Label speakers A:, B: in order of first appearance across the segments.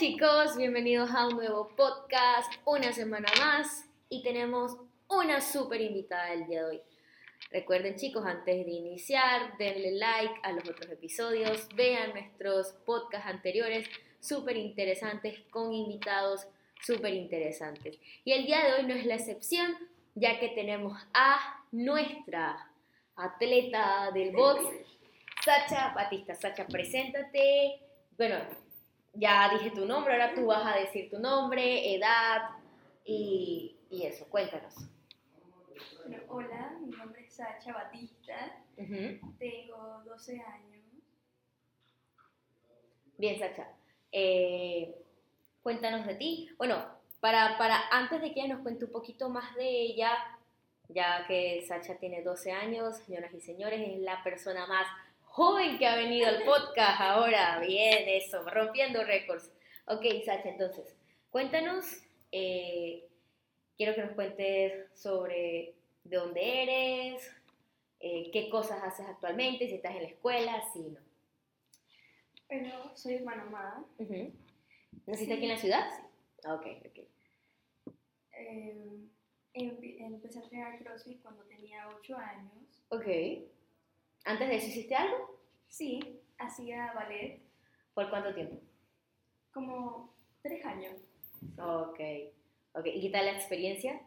A: chicos, bienvenidos a un nuevo podcast, una semana más y tenemos una súper invitada el día de hoy. Recuerden chicos, antes de iniciar, denle like a los otros episodios, vean nuestros podcasts anteriores, súper interesantes, con invitados súper interesantes. Y el día de hoy no es la excepción, ya que tenemos a nuestra atleta del box, Sacha Batista. Sacha, preséntate. Bueno, ya dije tu nombre, ahora tú vas a decir tu nombre, edad y, y eso. Cuéntanos.
B: Bueno, hola, mi nombre es Sacha Batista, tengo 12 años.
A: Bien, Sacha. Eh, cuéntanos de ti. Bueno, para, para antes de que ella nos cuente un poquito más de ella, ya que Sacha tiene 12 años, señoras y señores, es la persona más joven que ha venido al podcast ahora. Bien, eso, rompiendo récords. Ok, Sacha, entonces, cuéntanos, eh, quiero que nos cuentes sobre de dónde eres, eh, qué cosas haces actualmente, si estás en la escuela, si no.
B: Bueno, soy de Panamá.
A: Ujú. ¿Naciste
B: Sí.
A: aquí en la ciudad? Ah, Ok, ok.
B: eh, empe- empecé a entrenar CrossFit cuando tenía 8 años.
A: Ok. ¿Antes de eso hiciste algo?
B: Sí, hacía ballet
A: ¿Por cuánto tiempo?
B: como 3 años.
A: Ok. Ok, ¿y qué tal la experiencia?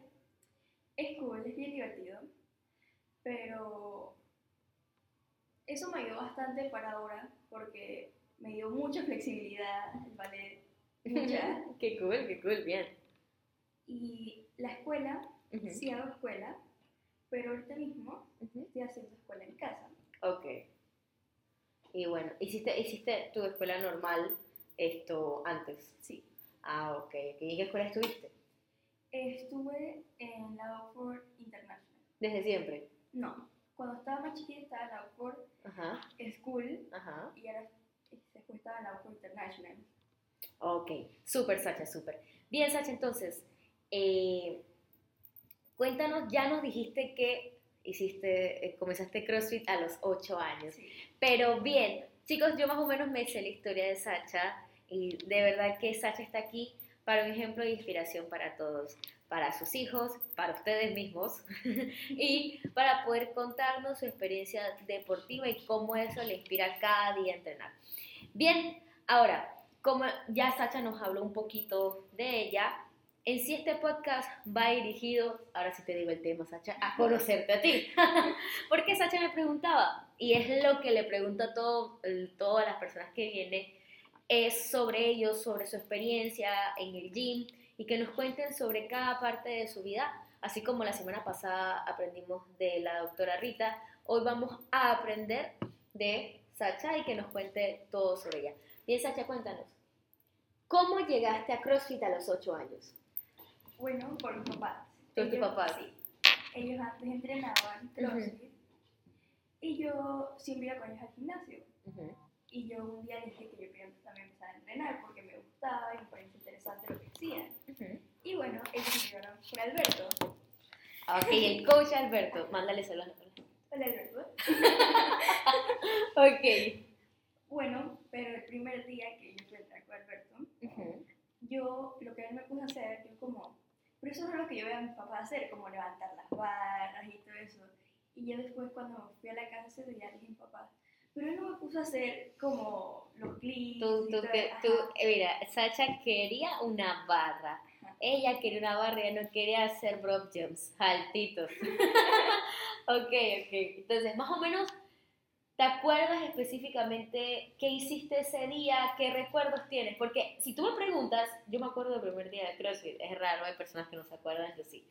B: Es cool, es bien divertido, pero eso me ayudó bastante para ahora porque me dio mucha flexibilidad el ballet, mucha.
A: qué cool, qué cool, bien.
B: Y la escuela, sí hago escuela, pero ahorita mismo
A: ujú.
B: estoy haciendo escuela en casa.
A: Ok. Y bueno, ¿hiciste, hiciste tu escuela normal esto antes?
B: Sí.
A: Ah, ok. ¿Y qué escuela estuviste?
B: Estuve en la Oxford International.
A: Desde siempre.
B: No, cuando estaba más chiquita estaba en la Oxford
A: Ajá,
B: School
A: ajá.
B: y ahora después estaba en la Oxford International.
A: Ok, súper Sacha, súper. Bien Sacha, entonces, eh, cuéntanos, ya nos dijiste que hiciste, eh, comenzaste CrossFit a los 8 años,
B: Sí.
A: pero bien, chicos, yo más o menos me sé la historia de Sacha y de verdad que Sacha está aquí para un ejemplo de inspiración para todos, para sus hijos, para ustedes mismos y para poder contarnos su experiencia deportiva y cómo eso le inspira cada día a entrenar. Bien, ahora, como ya Sacha nos habló un poquito de ella, en sí este podcast va dirigido, ahora sí te digo el tema, Sacha, a conocerte a ti. Porque Sacha me preguntaba, y es lo que le pregunto a todo, todas las personas que vienen, es sobre ellos, sobre su experiencia en el gym y que nos cuenten sobre cada parte de su vida, así como la semana pasada aprendimos de la doctora Rita, hoy vamos a aprender de Sacha y que nos cuente todo sobre ella. Bien, Sacha, cuéntanos. ¿Cómo llegaste a CrossFit a los 8 años?
B: Bueno, por mis papás.
A: ¿Por tus papás?
B: Sí. Ellos antes entrenaban CrossFit y yo siempre iba con ellos al gimnasio. Y yo un día dije que yo quería también empezar a entrenar porque me gustaba y me parecía interesante lo que hacían. Y bueno, ellos me llevaron con Alberto.
A: Ok, el coach Alberto, mándale saludos.
B: Hola Alberto.
A: Ok.
B: Bueno, pero el primer día que yo fui a con Alberto, yo lo que él me puso a hacer, yo como, pero eso es lo que yo veo a mis papás hacer, como levantar las barras y todo eso. Y yo después cuando fui a la casa le dije a papá, pero él no me puso a hacer como los clics.
A: Tú, tú, que- tú, eh, mira, Sacha quería una barra.
B: Ajá.
A: Ella quería una barra, ella no quería hacer broad jumps, altitos. ok, ok. Entonces, más o menos, ¿te acuerdas específicamente qué hiciste ese día? ¿Qué recuerdos tienes? Porque si tú me preguntas, yo me acuerdo del primer día de CrossFit. Es raro, hay personas que no se acuerdan, yo sí.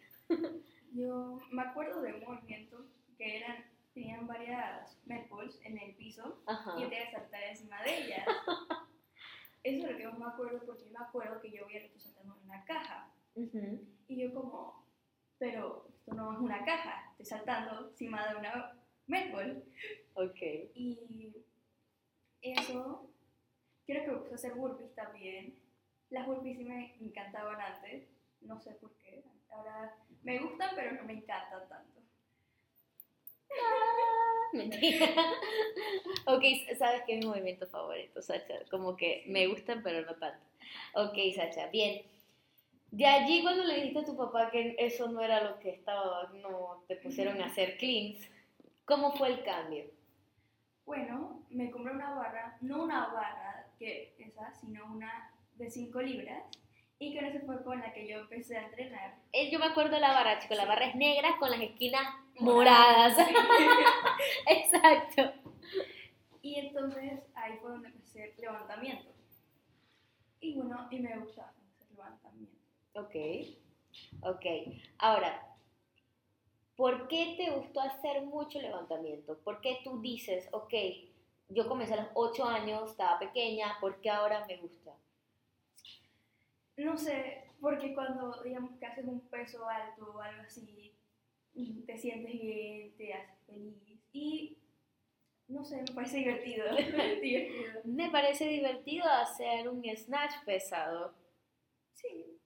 B: Yo me acuerdo de un movimiento que eran, tenían varias medballs en el piso
A: Ajá.
B: y yo tenía que saltar encima de ellas. Eso es lo que más me acuerdo porque yo me acuerdo que yo había que estoy saltando en una caja.
A: Ujú.
B: Y yo como, pero esto no es una caja, estoy saltando encima de una medball.
A: Ok.
B: Y eso, creo que a hacer burpees también. Las burpees sí me encantaban antes, no sé por qué. Ahora me gustan, pero no me encantan tanto.
A: Mentira. ok, sabes que es mi movimiento favorito, Sacha. Como que me gustan, pero no tanto. ok, Sacha, bien. De allí cuando le dijiste a tu papá que eso no era lo que estaba, no te pusieron a hacer cleans, ¿cómo fue el cambio?
B: Bueno, me compré una barra, no una barra que esa, sino una de 5 libras y que esa fue con la que yo empecé a entrenar.
A: Eh, yo me acuerdo de la barra, chico, la barra es negra con las esquinas moradas. Exacto.
B: Y entonces ahí fue donde empecé levantamiento. Y bueno, y me gustaba hacer levantamiento.
A: Ok, ok. Ahora, ¿por qué te gustó hacer mucho levantamiento? ¿Por qué tú dices, ok, yo comencé a los 8 años, estaba pequeña, ¿por qué ahora me gusta?
B: No sé, porque cuando digamos que haces un peso alto o algo así, te sientes bien, te haces feliz y no sé, me parece divertido. divertido.
A: Me parece divertido hacer un snatch pesado.
B: Sí.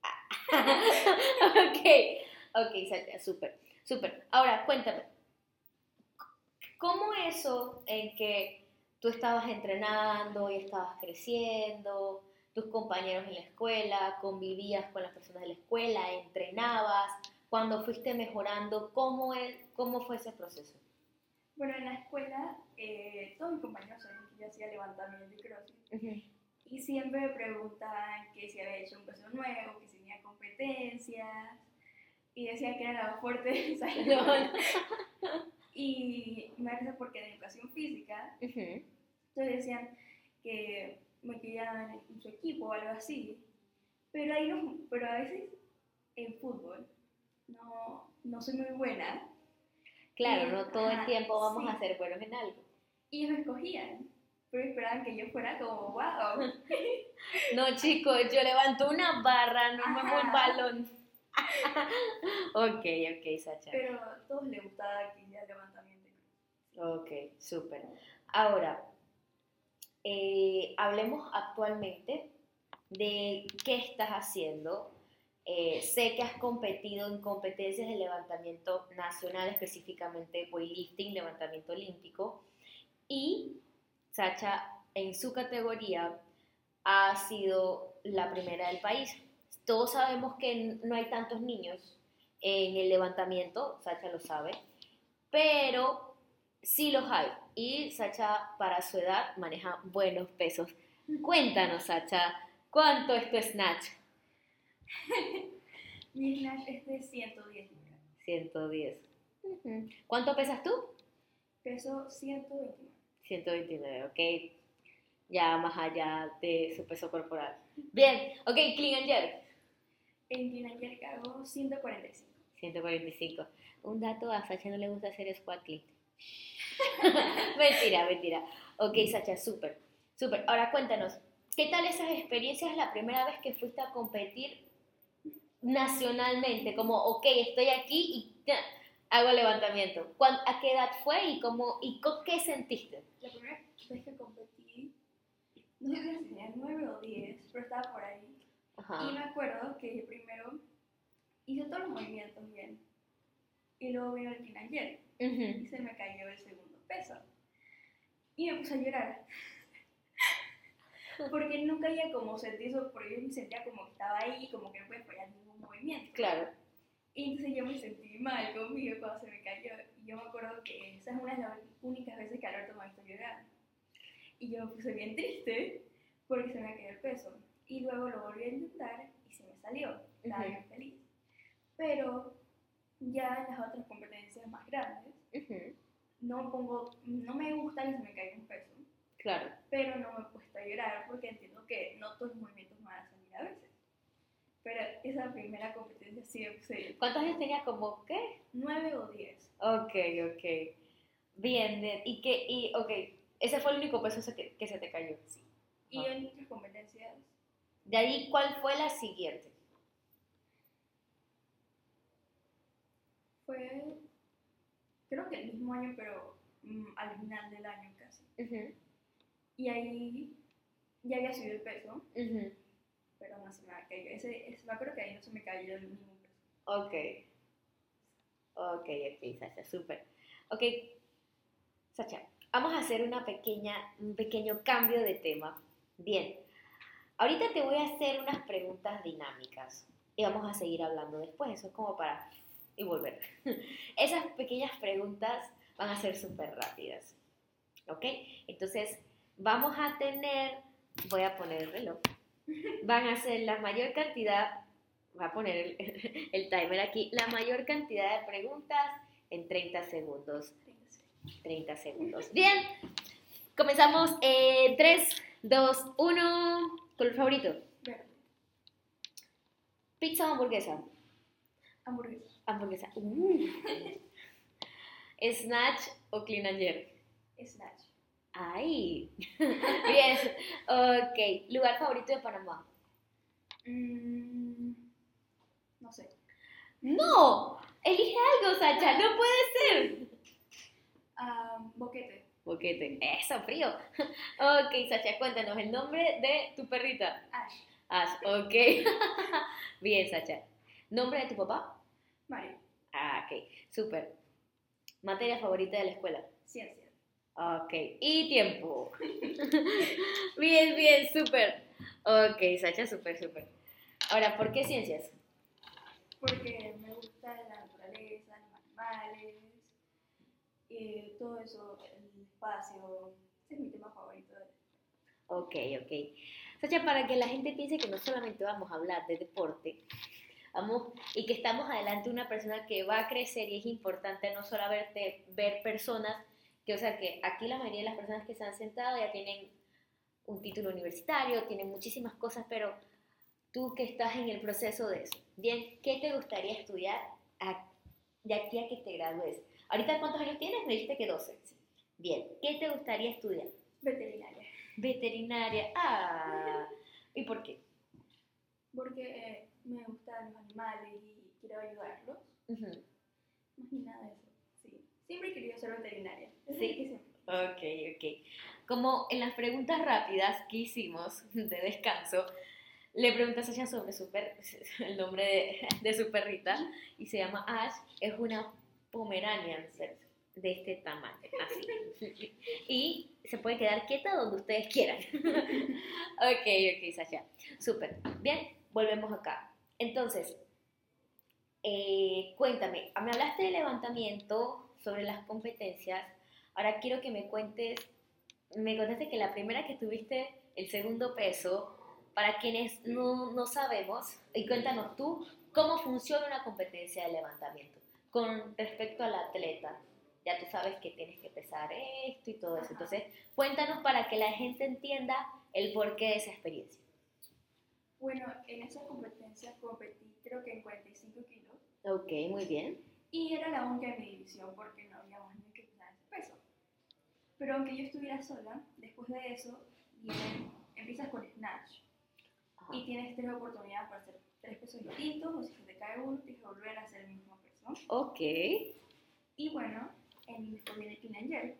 A: ok, ok, súper, súper. Ahora, cuéntame, ¿cómo eso en que tú estabas entrenando y estabas creciendo, tus compañeros en la escuela, convivías con las personas de la escuela, entrenabas, cuando fuiste mejorando, ¿cómo, es, cómo fue ese proceso?
B: Bueno, en la escuela eh, todos mis compañeros saben que yo hacía levantamiento y crossfit. Y siempre me preguntaban que si había hecho un peso nuevo, que si tenía competencias. Y decían que era la fuerte del salón. y me parece porque en educación física, entonces decían que me querían en su equipo o algo así. Pero, ahí no, pero a veces en fútbol no, no soy muy buena.
A: Claro, no todo el tiempo vamos a ser buenos en algo.
B: Y ellos me escogían, pero esperaban que yo fuera como, wow.
A: no, chicos, yo levanto una barra, no me muevo el balón. ok, ok, Sacha.
B: Pero a todos les gustaba que ya levantamiento.
A: Ok, súper. Ahora, eh, hablemos actualmente de qué estás haciendo. Eh, sé que has competido en competencias de levantamiento nacional, específicamente weightlifting, levantamiento olímpico, y Sacha en su categoría ha sido la primera del país. Todos sabemos que no hay tantos niños en el levantamiento, Sacha lo sabe, pero sí los hay. Y Sacha, para su edad, maneja buenos pesos. Cuéntanos, Sacha, ¿cuánto es tu snatch?
B: Mi snatch es de 110
A: 110. ¿Cuánto pesas tú?
B: Peso 129.
A: 129, ok. Ya más allá de su peso corporal. Bien, ok, clean and jerk.
B: En jerk hago 145.
A: 145. Un dato, a Sacha no le gusta hacer squat clean. mentira, mentira. Ok, Sacha, súper, súper. Ahora cuéntanos, ¿qué tal esas experiencias la primera vez que fuiste a competir nacionalmente? Como, ok, estoy aquí y hago levantamiento. ¿A qué edad fue y, cómo, y qué sentiste?
B: La primera vez que competí, no sé si tenía 9 o 10, pero estaba por ahí. Y me acuerdo que primero hice todos los movimientos bien. Y luego vino el final y se me cayó el segundo peso. Y me puse a llorar. porque nunca había como sentido eso, porque yo me sentía como que estaba ahí, como que no podía fallar ningún movimiento.
A: Claro.
B: Y entonces yo me sentí mal conmigo cuando se me cayó. Y yo me acuerdo que esa es una de las únicas veces que Alberto me ha visto llorar. Y yo me puse bien triste porque se me cayó el peso. Y luego lo volví a intentar y se me salió. Estaba bien feliz. Pero ya en las otras competencias más grandes, no pongo, no me gusta que se me caiga un peso.
A: Claro.
B: Pero no me he puesto a llorar porque entiendo que no todos los movimientos van a salir a veces. Pero esa primera competencia sí me
A: ¿Cuántos años tenías? ¿Como qué?
B: Nueve o diez.
A: Ok, ok. Bien, bien. ¿Y qué? Y, ok, ese fue el único peso que, que se te cayó.
B: Sí. ¿Y en otras competencias?
A: De ahí, ¿cuál fue la siguiente?
B: Fue, creo que el mismo año, pero mm, al final del año casi. Y ahí ya había subido el peso pero no se me caído. Ese, ese, me acuerdo que ahí no se me cayó el mismo peso.
A: Ok. Ok, ok, Sacha, súper. Ok, Sacha, vamos a hacer una pequeña, un pequeño cambio de tema. Bien. Ahorita te voy a hacer unas preguntas dinámicas y vamos a seguir hablando después. Eso es como para y volver. Esas pequeñas preguntas van a ser súper rápidas. ¿Ok? Entonces, vamos a tener, voy a poner el reloj, van a ser la mayor cantidad, voy a poner el, timer aquí, la mayor cantidad de preguntas en 30 segundos. 30 segundos. Bien, comenzamos en 3, 2, 1. ¿Color favorito? ¿Pizza o hamburguesa?
B: Hamburguesa.
A: Hamburguesa. Uh. ¿Snatch o Clean and Jerk?
B: Snatch.
A: Ay. Bien. Ok. ¿Lugar favorito de Panamá?
B: Mm, no sé.
A: ¡No! Elige algo, Sacha. No puede ser.
B: Um, boquete.
A: Boquete. Eso, frío. Ok, Sacha, cuéntanos el nombre de tu perrita.
B: Ash.
A: Ash, ok. Bien, Sacha. ¿Nombre de tu papá?
B: Mario.
A: Ah, ok. Súper. ¿Materia favorita de la escuela?
B: Ciencia.
A: Ok. Y tiempo. bien, bien, súper. Ok, Sacha, súper, súper. Ahora, ¿por qué ciencias?
B: Porque me gusta la naturaleza, los animales, y todo eso, el espacio. Ese es mi tema favorito.
A: Ok, ok. Sacha, para que la gente piense que no solamente vamos a hablar de deporte, vamos, y que estamos adelante una persona que va a crecer y es importante no solo verte, ver personas, que o sea que aquí la mayoría de las personas que se han sentado ya tienen un título universitario, tienen muchísimas cosas, pero tú que estás en el proceso de eso, bien, ¿qué te gustaría estudiar de aquí a que te gradúes? Ahorita, ¿cuántos años tienes? Me dijiste que 12. Bien, ¿qué te gustaría estudiar?
B: Veterinaria.
A: Veterinaria. Ah, ¿y por qué?
B: Porque eh, me gustan los animales y quiero ayudarlos. Más nada de eso. Sí. Siempre he querido ser veterinaria.
A: Sí. Ok, ok. Como en las preguntas rápidas que hicimos de descanso, le preguntas a ella sobre su el nombre de, de, su perrita y se llama Ash. Es una Pomeranian de este tamaño, así. y se puede quedar quieta donde ustedes quieran. ok, ok, Sasha. Súper. Bien, volvemos acá. Entonces, eh, cuéntame, me hablaste de levantamiento sobre las competencias. Ahora quiero que me cuentes, me contaste que la primera que tuviste el segundo peso, para quienes no, no sabemos, y cuéntanos tú, ¿cómo funciona una competencia de levantamiento con respecto al atleta? Ya tú sabes que tienes que pesar esto y todo eso. Entonces, cuéntanos para que la gente entienda el porqué de esa experiencia.
B: Bueno, en esa competencia competí creo que en 45 kilos.
A: Ok, muy bien.
B: Y era la única en mi división porque no había más ni que pesar ese peso. Pero aunque yo estuviera sola, después de eso, empiezas con Snatch. Y tienes tres oportunidades para hacer tres pesos distintos, o si se te cae uno, tienes que volver a hacer el mismo peso.
A: Ok.
B: Y bueno, en, viene Clean and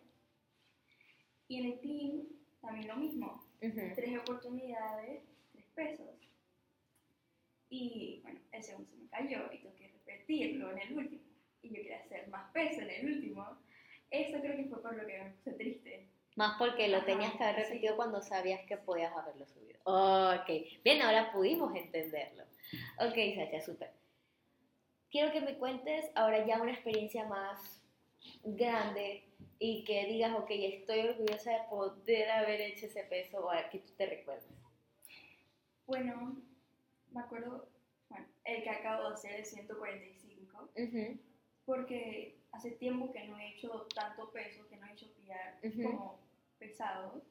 B: Y en el Clean también lo mismo. Tres oportunidades, tres pesos. Y bueno, el segundo se me cayó y tengo que repetirlo en el último. Y yo quería hacer más peso en el último. Eso creo que fue por lo que me puse triste.
A: Más porque lo tenías que haber repetido cuando sabías que podías haberlo subido. Ok, bien, ahora pudimos entenderlo. Ok, Sacha, súper. Quiero que me cuentes ahora ya una experiencia más grande y que digas, ok, estoy orgullosa de poder haber hecho ese peso o que tú te recuerdas?
B: Bueno, me acuerdo, bueno, el que acabo de hacer es 145, porque hace tiempo que no he hecho tanto peso, que no he hecho pillar como pesado.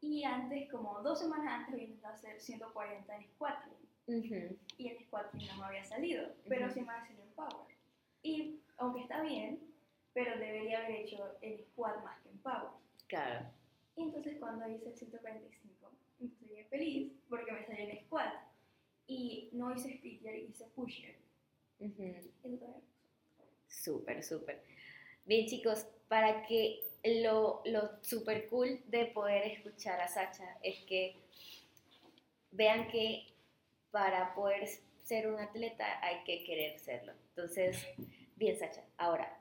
B: Y antes, como dos semanas antes, había intentado hacer 140 en squatting. Y en squatting no me había salido, pero sí me había salido en power. Y aunque está bien, pero debería haber hecho el squat más que en power.
A: Claro.
B: Y entonces cuando hice el 145, me estoy feliz porque me salió el squat. Y no hice split, hice pusher. Entonces,
A: Súper, súper. Bien chicos, para que lo, lo súper cool de poder escuchar a Sacha es que vean que para poder ser un atleta hay que querer serlo. Entonces, bien Sacha, ahora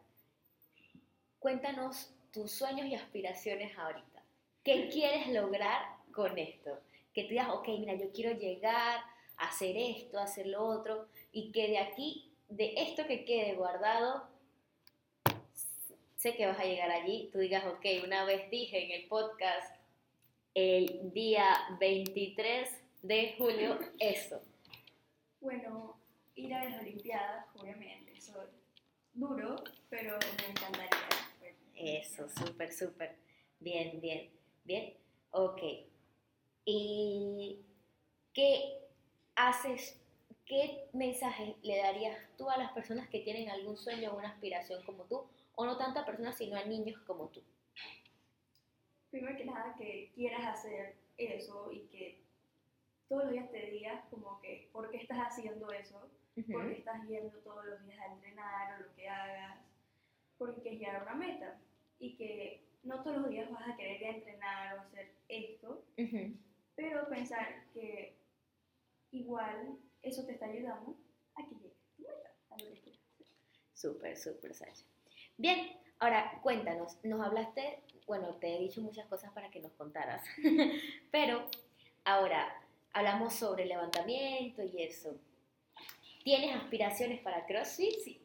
A: cuéntanos tus sueños y aspiraciones ahorita. ¿Qué quieres lograr con esto? que tú digas, ok, mira, yo quiero llegar a hacer esto, hacer lo otro, y que de aquí, de esto que quede guardado, sé que vas a llegar allí, tú digas, ok, una vez dije en el podcast, el día 23 de julio, eso.
B: Bueno, ir a las Olimpiadas, obviamente, eso es duro, pero me encantaría.
A: Eso, súper, súper. Bien, bien, bien. Ok. ¿Y qué haces? ¿Qué mensaje le darías tú a las personas que tienen algún sueño o una aspiración como tú? O no tanto a personas, sino a niños como tú.
B: Primero que nada, que quieras hacer eso y que todos los días te digas como que, ¿por qué estás haciendo eso? ¿Por qué estás yendo todos los días a entrenar o lo que hagas? Porque quieres llegar a una meta. Y que no todos los días vas a querer ir a entrenar o hacer esto, pero pensar que igual eso te está ayudando a que llegues a tu meta, a lo que quieras hacer.
A: Súper, súper, Sasha. Bien, ahora cuéntanos, nos hablaste, bueno, te he dicho muchas cosas para que nos contaras, pero ahora hablamos sobre levantamiento y eso. ¿Tienes aspiraciones para CrossFit?
B: Sí.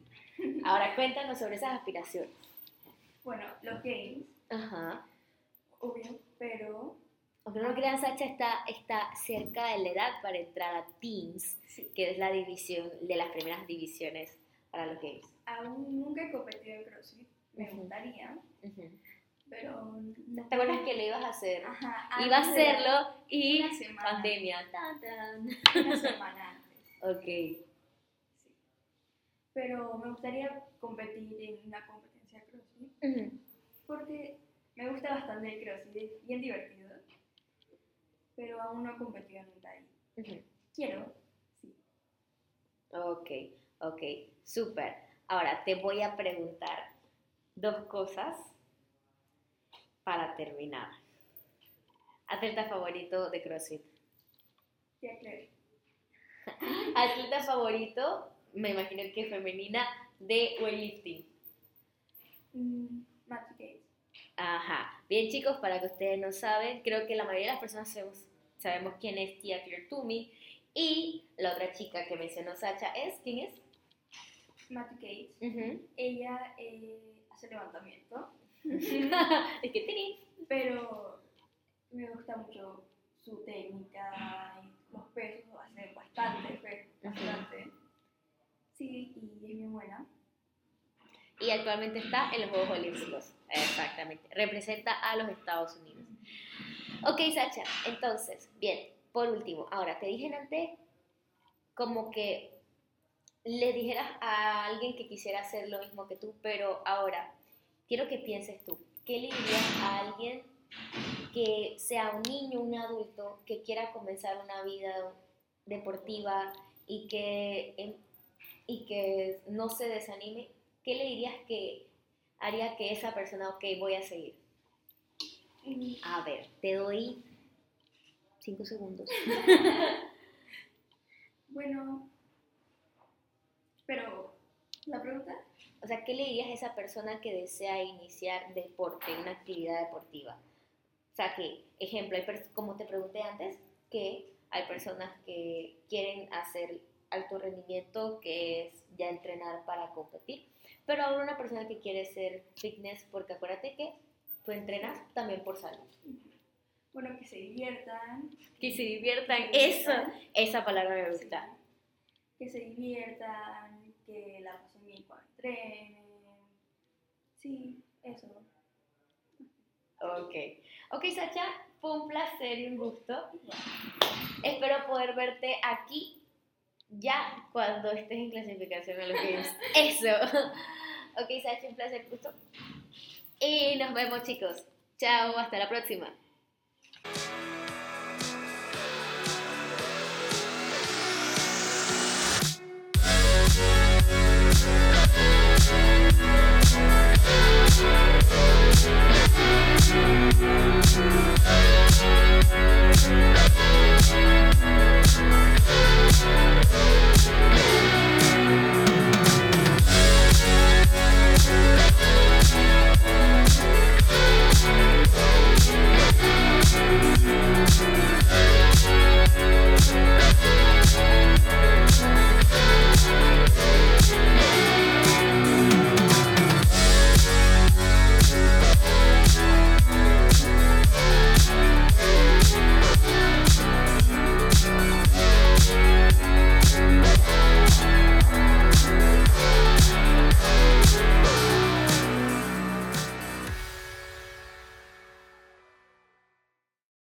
A: Ahora cuéntanos sobre esas aspiraciones.
B: Bueno, los games.
A: Ajá.
B: Obvio, pero...
A: Aunque no lo crean, Sacha está, está cerca de la edad para entrar a Teams, que es la división de las primeras divisiones para los games.
B: Aún nunca he competido en CrossFit, me gustaría, pero...
A: No ¿Te acuerdas que lo ibas a hacer?
B: Ajá.
A: Iba a hacerlo y pandemia.
B: Una semana antes.
A: Ok.
B: Sí. Pero me gustaría competir en una competencia CrossFit porque me gusta bastante el CrossFit, es bien divertido, pero aún no he competido nunca ahí. Quiero, sí.
A: Ok, ok, súper. Ahora te voy a preguntar dos cosas para terminar. Atleta favorito de CrossFit.
B: Ya creo.
A: Atleta favorito, me imagino que femenina, de weightlifting.
B: Mm, Gates.
A: Ajá. Bien, chicos, para que ustedes no saben, creo que la mayoría de las personas sabemos, sabemos quién es Tia Tumi. Y la otra chica que mencionó Sacha es, ¿quién es?
B: Matthew Gates.
A: Ujú.
B: Ella eh, hace levantamiento,
A: es que tenés.
B: pero me gusta mucho su técnica y los pesos, hace bastante, bastante. Sí, y es bien buena.
A: Y actualmente está en los Juegos Olímpicos. Exactamente. Representa a los Estados Unidos. Ok, Sacha. Entonces, bien. Por último, ahora te dije antes como que le dijeras a alguien que quisiera hacer lo mismo que tú, pero ahora quiero que pienses tú. ¿Qué le dirías a alguien que sea un niño, un adulto, que quiera comenzar una vida deportiva y que, em, y que no se desanime? ¿Qué le dirías que haría que esa persona, ok, voy a seguir?
B: Y
A: A ver, te doy cinco segundos.
B: bueno, pero la pregunta,
A: O sea, ¿qué le dirías a esa persona que desea iniciar deporte, una actividad deportiva? O sea, que, ejemplo, hay como te pregunté antes, que hay personas que quieren hacer alto rendimiento, que es ya entrenar para competir, pero ahora una persona que quiere ser fitness, porque acuérdate que tú entrenas también por salud.
B: bueno, que se diviertan.
A: Que se diviertan,
B: Que
A: eso,
B: diviertan.
A: esa palabra me
B: Sí.
A: gusta.
B: Que se diviertan, que la pasen bien cuando entrenen. Sí, eso.
A: Ok. Ok, Sacha, fue un placer y un gusto. Espero poder verte aquí ya cuando estés en clasificación a los games. Eso. ok, Sachi, un placer, gusto. Y nos vemos, chicos. Chao, hasta la próxima.